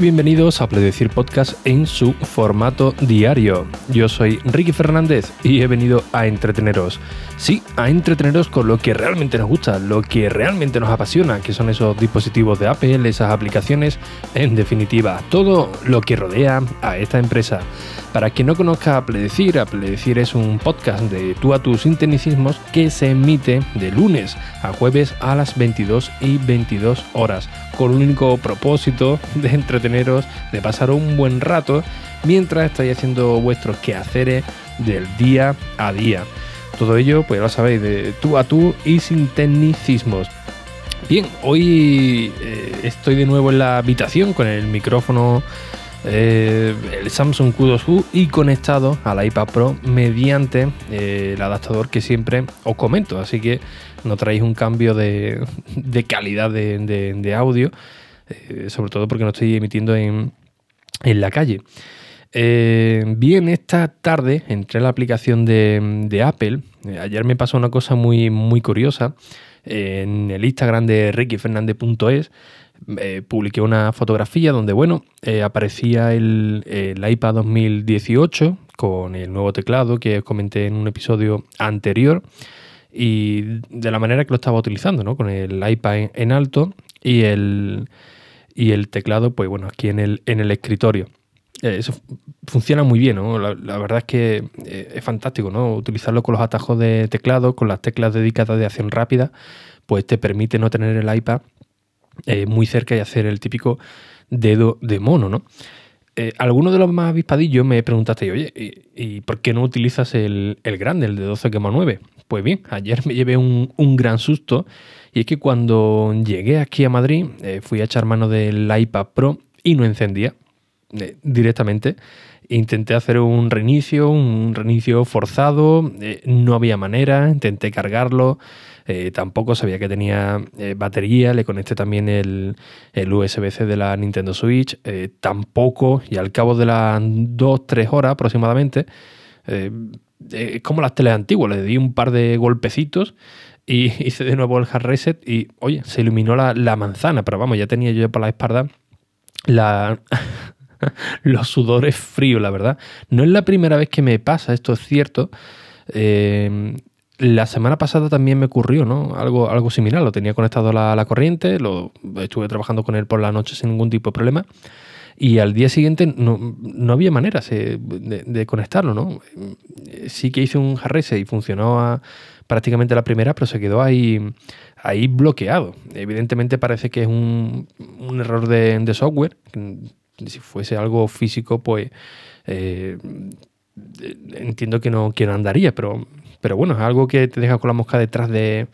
Bienvenidos a Pledecir Podcast en su formato diario. Yo soy Ricky Fernández y he venido a entreteneros. Sí, a entreteneros con lo que realmente nos gusta, lo que realmente nos apasiona, que son esos dispositivos de Apple, esas aplicaciones, en definitiva, todo lo que rodea a esta empresa. Para quien no conozca a Pledecir, Pledecir es un podcast de tú a tus tecnicismos que se emite de lunes a jueves a las 22 y 22 horas, con un único propósito de entreteneros, de pasar un buen rato mientras estáis haciendo vuestros quehaceres del día a día. Todo ello, pues lo sabéis, de tú a tú y sin tecnicismos. Bien, hoy eh, estoy de nuevo en la habitación con el micrófono eh, el Samsung Q2U y conectado al iPad Pro mediante eh, el adaptador que siempre os comento. Así que no traéis un cambio de, calidad de, audio, eh, sobre todo porque no estoy emitiendo en, la calle. bien, esta tarde entré en la aplicación de, Apple. ayer me pasó una cosa muy, muy curiosa. En el Instagram de rickyfernandez.es eh, publiqué una fotografía donde, bueno, eh, aparecía el, iPad 2018 con el nuevo teclado que comenté en un episodio anterior y de la manera que lo estaba utilizando, ¿no? Con el iPad en, alto y el, y el teclado, pues bueno, aquí en el, en el escritorio. Eh, eso funciona muy bien, ¿no? La, la verdad es que es fantástico, ¿no? Utilizarlo con los atajos de teclado, con las teclas dedicadas de acción rápida, pues te permite no tener el iPad eh, muy cerca y hacer el típico dedo de mono, ¿no? Eh, algunos de los más avispadillos me preguntaste, oye, ¿y, por qué no utilizas el, grande, el de 12,9? Pues bien, ayer me llevé un, gran susto y es que cuando llegué aquí a Madrid eh, fui a echar mano del iPad Pro y no encendía directamente. Intenté hacer un reinicio, un reinicio forzado, no había manera, intenté cargarlo, eh, tampoco sabía que tenía eh, batería, le conecté también el, USB-C de la Nintendo Switch, eh, tampoco, y al cabo de las 2-3 horas aproximadamente, como las teles antiguas, le di un par de golpecitos y hice de nuevo el hard reset y, oye, se iluminó la, manzana, pero vamos, ya tenía yo por la espalda la... los sudores fríos, la verdad. No es la primera vez que me pasa, esto es cierto. La semana pasada también me ocurrió, ¿no? Algo, algo similar. Lo tenía conectado a la, corriente, lo estuve trabajando con él por la noche sin ningún tipo de problema. Y al día siguiente no, había manera de, conectarlo, ¿no? Sí que hice un jarrese y funcionó prácticamente la primera, pero se quedó ahí, ahí bloqueado. Evidentemente parece que es un, error de, software. Si fuese algo físico, pues eh, entiendo que no, que no andaría, pero pero bueno, es algo que te deja con la mosca detrás de,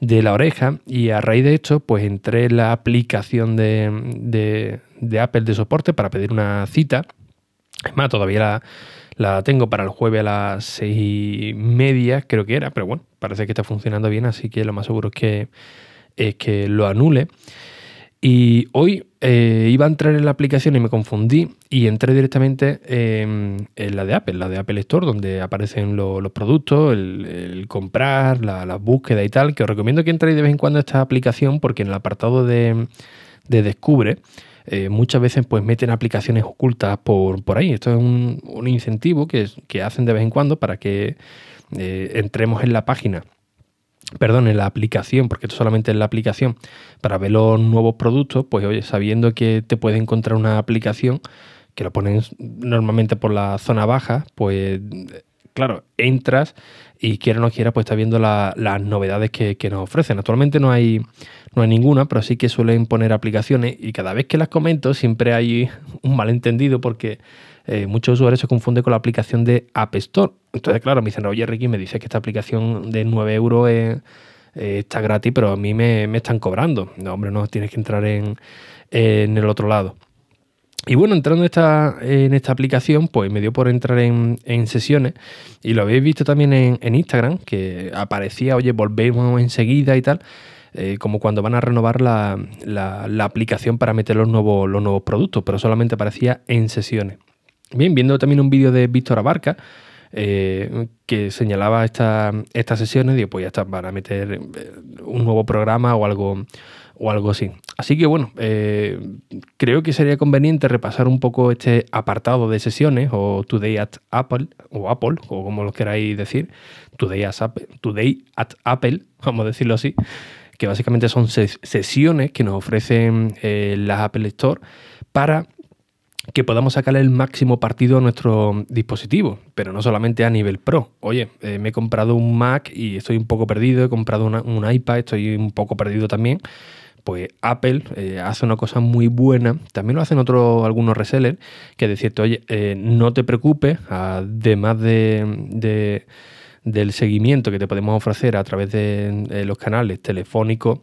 la oreja y a raíz de esto pues entré en la aplicación de, Apple de soporte para pedir una cita. Es más, todavía la, tengo para el jueves a las seis y media, creo que era, pero bueno, parece que está funcionando bien, así que lo más seguro es que, es que lo anule. Y hoy eh, iba a entrar en la aplicación y me confundí y entré directamente en la de Apple, la de Apple Store, donde aparecen los productos, el, comprar, la, búsqueda y tal, que os recomiendo que entréis de vez en cuando a esta aplicación porque en el apartado de, Descubre eh, muchas veces pues meten aplicaciones ocultas por, por ahí. Esto es un, incentivo que, que, hacen de vez en cuando para que eh, entremos en la página perdón, en la aplicación, porque esto solamente es la aplicación, para ver los nuevos productos, pues oye, sabiendo que te puede encontrar una aplicación que lo ponen normalmente por la zona baja, pues claro, entras y quiera o no quiera, pues estás viendo las novedades que, nos ofrecen. Actualmente no hay, no hay ninguna, pero sí que suelen poner aplicaciones y cada vez que las comento siempre hay un malentendido porque eh, muchos usuarios se confunden con la aplicación de App Store. Entonces, claro, me dicen, oye, Ricky, me dice que esta aplicación de 9 euros está gratis, pero a mí me, están cobrando. No, hombre, no, tienes que entrar en, el otro lado. Y bueno, entrando en esta aplicación, pues me dio por entrar en, sesiones y lo habéis visto también en, Instagram, que aparecía, oye, volvemos enseguida y tal, eh, como cuando van a renovar la, aplicación para meter los nuevos, los nuevos productos, pero solamente aparecía en sesiones. Bien, viendo también un vídeo de Víctor Abarca, eh, que señalaba estas sesiones, digo, pues ya está, para meter eh, un nuevo programa o algo, o algo así. Así que bueno, creo que sería conveniente repasar un poco este apartado de sesiones o Today at Apple o Apple o como lo queráis decir, Today at Apple, Today at Apple vamos a decirlo así, que básicamente son sesiones que nos ofrecen eh, las Apple Store para que podamos sacarle el máximo partido a nuestro dispositivo, pero no solamente a nivel pro. Oye, eh, me he comprado un Mac y estoy un poco perdido, he comprado un iPad, estoy un poco perdido también. Pues Apple eh, hace una cosa muy buena, también lo hacen otros algunos resellers, que decirte, oye, eh, no te preocupes, además de, del seguimiento que te podemos ofrecer a través de los canales telefónicos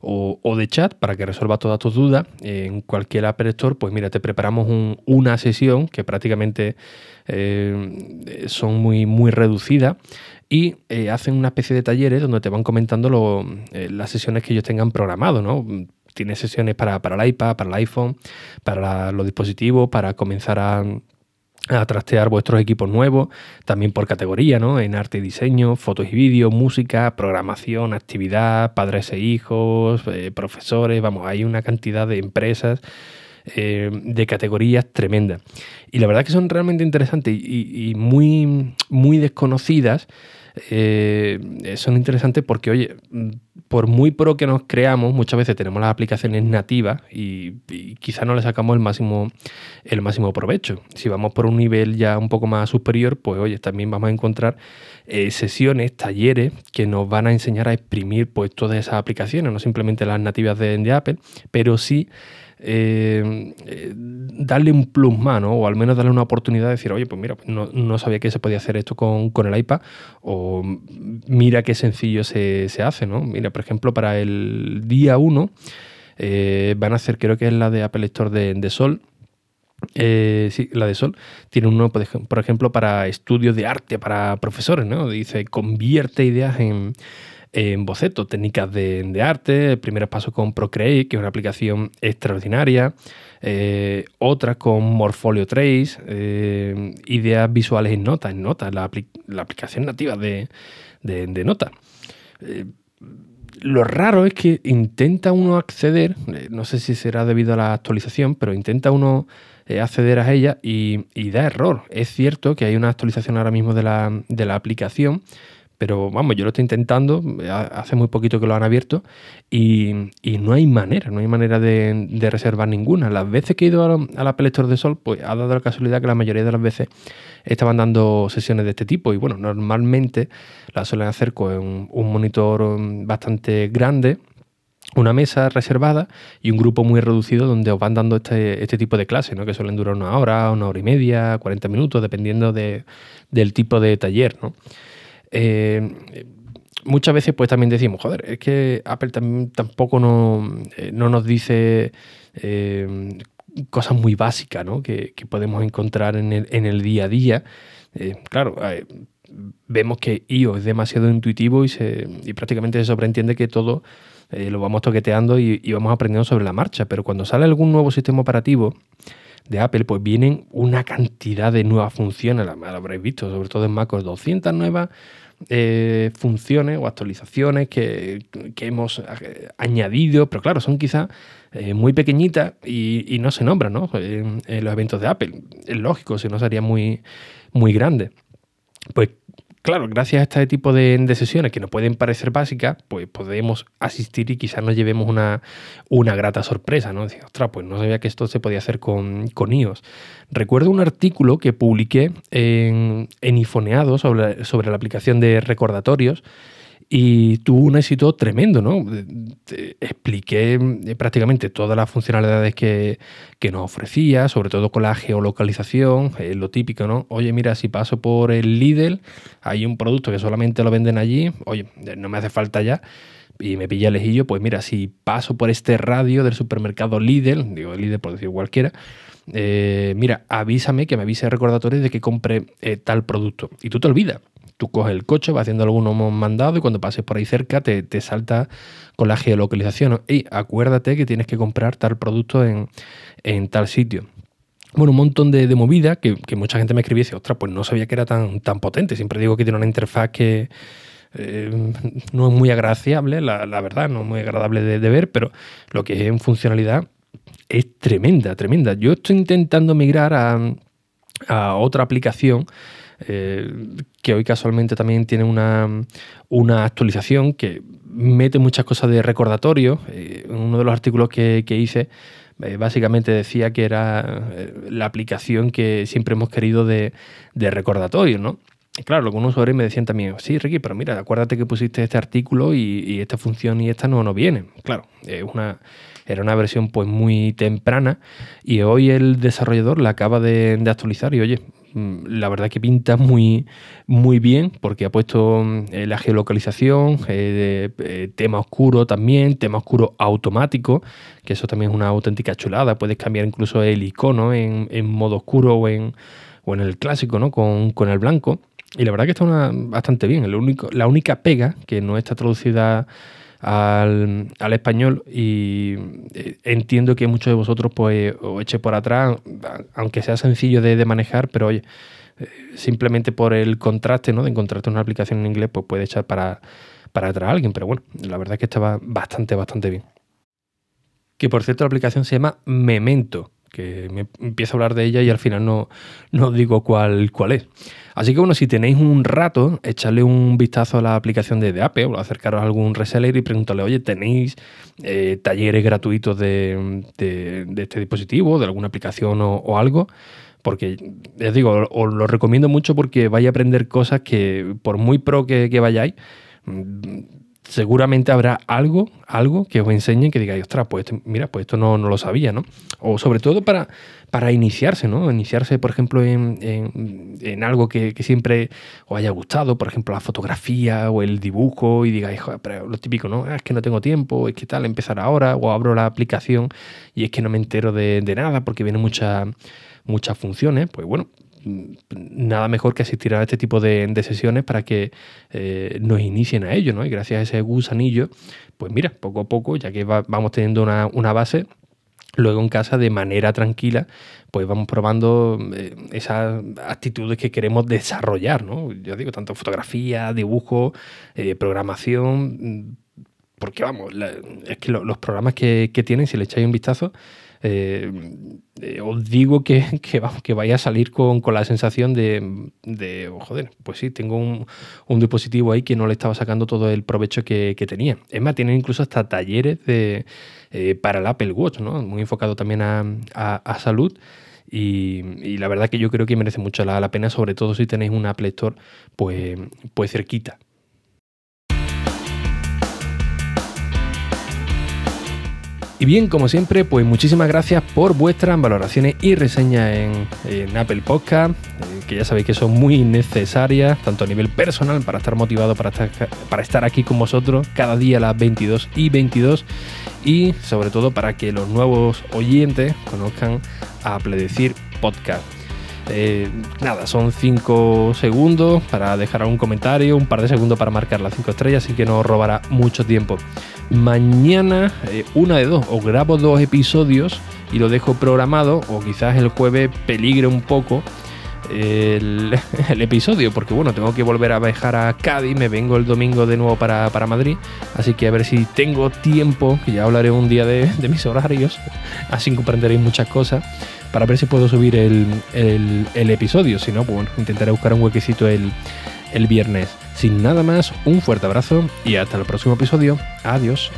o, de chat para que resuelvas todas tus dudas. En cualquier Apple Store, pues mira, te preparamos una sesión que prácticamente eh, son muy, muy reducidas y eh, hacen una especie de talleres donde te van comentando eh, las sesiones que ellos tengan programado, ¿no? Tienes sesiones para, para el iPad, para el iPhone, para los dispositivos, para comenzar a a trastear vuestros equipos nuevos, también por categoría, ¿no? En arte y diseño, fotos y vídeos, música, programación, actividad, padres e hijos, eh, profesores, vamos, hay una cantidad de empresas, eh, de categorías tremendas. Y la verdad que son realmente interesantes y, y muy, muy desconocidas eh, son interesantes porque, oye, por muy pro que nos creamos, muchas veces tenemos las aplicaciones nativas y, quizá no le sacamos el máximo, el máximo provecho. Si vamos por un nivel ya un poco más superior, pues oye, también vamos a encontrar eh, sesiones, talleres que nos van a enseñar a exprimir pues todas esas aplicaciones, no simplemente las nativas de, de Apple, pero sí eh, eh, darle un plus más, O al menos darle una oportunidad de decir, oye, pues mira, pues no, sabía que se podía hacer esto con, el iPad, o mira qué sencillo se, hace, ¿no? Mira, por ejemplo, para el día 1 eh, van a hacer, creo que es la de Apple Store de, Sol, sí, la de Sol, tiene uno, por ejemplo, para estudios de arte, para profesores, ¿no? Dice, convierte ideas en, en boceto, técnicas de, arte, primeros pasos con Procreate, que es una aplicación extraordinaria, eh, otras con Morfolio Trace, eh, ideas visuales en Nota, en Nota, la, aplicación nativa de, Nota. Eh, lo raro es que intenta uno acceder, no sé si será debido a la actualización, pero intenta uno acceder a ella y, da error. Es cierto que hay una actualización ahora mismo de la, de la aplicación, pero vamos, yo lo estoy intentando, hace muy poquito que lo han abierto y, no hay manera, no hay manera de, reservar ninguna. Las veces que he ido a, la Apple Store de Sol, pues ha dado la casualidad que la mayoría de las veces estaban dando sesiones de este tipo y bueno, normalmente las suelen hacer con un monitor bastante grande una mesa reservada y un grupo muy reducido donde os van dando este, este tipo de clases, ¿no? que suelen durar una hora, una hora y media, 40 minutos, dependiendo de, del tipo de taller. ¿no? Eh, muchas veces pues también decimos, joder, es que Apple tampoco no, eh, no, nos dice eh, cosas muy básicas ¿no? que, podemos encontrar en el, día a día. claro, vemos que iOS es demasiado intuitivo y, se, y prácticamente se sobreentiende que todo lo vamos toqueteando y, vamos aprendiendo sobre la marcha, pero cuando sale algún nuevo sistema operativo de Apple, pues vienen una cantidad de nuevas funciones, lo habréis visto, sobre todo en MacOS, 200 nuevas eh, funciones o actualizaciones que, hemos eh, añadido, pero claro, son quizás eh, muy pequeñitas y, no se nombran ¿no? En, los eventos de Apple. Es lógico, si no sería muy, muy grande. Pues Claro, gracias a este tipo de, sesiones que nos pueden parecer básicas, pues podemos asistir y quizás nos llevemos una, una grata sorpresa, ¿no? Decir, ostras, pues no sabía que esto se podía hacer con, con iOS. Recuerdo un artículo que publiqué en, en Ifoneado sobre, sobre la aplicación de recordatorios y tuvo un éxito tremendo, ¿no? expliqué eh, prácticamente todas las funcionalidades que, nos ofrecía, sobre todo con la geolocalización, eh, lo típico, ¿no? Oye, mira, si paso por el Lidl, hay un producto que solamente lo venden allí, oye, no me hace falta ya, y me pilla lejillo, pues mira, si paso por este radio del supermercado Lidl, digo Lidl por decir cualquiera, eh, mira, avísame, que me avise recordatorios de que compre tal producto. Y tú te olvidas tú coges el coche, vas haciendo algunos mandados y cuando pases por ahí cerca te, salta con la geolocalización. Y acuérdate que tienes que comprar tal producto en, tal sitio. Bueno, un montón de, de movidas que, mucha gente me escribía y dice, ostras, pues no sabía que era tan, tan potente. Siempre digo que tiene una interfaz que, no es muy agraciable, la, verdad, no es muy agradable de, ver, pero lo que es en funcionalidad es tremenda, tremenda. Yo estoy intentando migrar a, otra aplicación. Que hoy casualmente también tiene una, una actualización que mete muchas cosas de recordatorio. en uno de los artículos que, que hice eh, básicamente decía que era eh, la aplicación que siempre hemos querido de, recordatorio, ¿no? claro, algunos usuarios me decían también, sí, Ricky, pero mira, acuérdate que pusiste este artículo y, esta función y esta no, no viene. Claro, es una, era una versión pues muy temprana y hoy el desarrollador la acaba de, de actualizar y oye, la verdad que pinta muy, muy bien porque ha puesto mm, eh, la geolocalización, eh, eh, tema oscuro también, tema oscuro automático, que eso también es una auténtica chulada. Puedes cambiar incluso el icono en, modo oscuro o en, o en el clásico, ¿no? Con, con el blanco. Y la verdad que está bastante bien. único, la única pega que no está traducida al, español y eh, entiendo que muchos de vosotros pues os eche por atrás, aunque sea sencillo de, manejar, pero oye, eh, simplemente por el contraste, ¿no? De encontrarte una aplicación en inglés, pues puede echar para, para atrás a alguien, pero bueno, la verdad es que estaba bastante, bastante bien. Que por cierto la aplicación se llama Memento, que me empiezo a hablar de ella y al final no, no digo cuál, cuál es. Así que bueno, si tenéis un rato, echarle un vistazo a la aplicación de, Apple o acercaros a algún reseller y preguntarle, oye, ¿tenéis eh, talleres gratuitos de, este dispositivo, de alguna aplicación o, algo? Porque, les digo, os lo recomiendo mucho porque vais a aprender cosas que, por muy pro que, que vayáis, seguramente habrá algo, algo que os enseñe que digáis, ostras, pues mira, pues esto no, no, lo sabía, ¿no? O sobre todo para, para iniciarse, ¿no? Iniciarse, por ejemplo, en, en, algo que, siempre os haya gustado, por ejemplo, la fotografía o el dibujo, y digáis, Joder, pero lo típico, ¿no? Ah, es que no tengo tiempo, es que tal, empezar ahora, o abro la aplicación y es que no me entero de, de nada porque vienen muchas muchas funciones, pues bueno, nada mejor que asistir a este tipo de, sesiones para que eh, nos inicien a ello, ¿no? Y gracias a ese gusanillo, pues mira, poco a poco, ya que vamos teniendo una, base, luego en casa de manera tranquila, pues vamos probando eh, esas actitudes que queremos desarrollar, ¿no? Yo digo, tanto fotografía, dibujo, eh, programación, porque vamos, es que los programas que, que tienen, si le echáis un vistazo, eh, eh, os digo que, que, vaya a salir con, la sensación de, oh, joder, pues sí, tengo un, dispositivo ahí que no le estaba sacando todo el provecho que, tenía. Es más, tienen incluso hasta talleres de, eh, para el Apple Watch, ¿no? muy enfocado también a, salud. Y, la verdad que yo creo que merece mucho la, la, pena, sobre todo si tenéis un Apple Store pues, pues cerquita. Y bien, como siempre, pues muchísimas gracias por vuestras valoraciones y reseñas en, Apple Podcast, eh, que ya sabéis que son muy necesarias, tanto a nivel personal, para estar motivado para estar, para estar aquí con vosotros cada día a las 22 y 22, y sobre todo para que los nuevos oyentes conozcan a Pledecir Podcast. Eh, nada, son 5 segundos para dejar algún comentario, un par de segundos para marcar las 5 estrellas, así que no robará mucho tiempo. Mañana, eh, una de dos, o grabo dos episodios y lo dejo programado, o quizás el jueves peligre un poco el, episodio, porque bueno, tengo que volver a viajar a Cádiz, me vengo el domingo de nuevo para, Madrid, así que a ver si tengo tiempo, que ya hablaré un día de, mis horarios, así comprenderéis muchas cosas para ver si puedo subir el, episodio. Si no, pues bueno, intentaré buscar un huequecito el, el viernes. Sin nada más, un fuerte abrazo y hasta el próximo episodio. Adiós.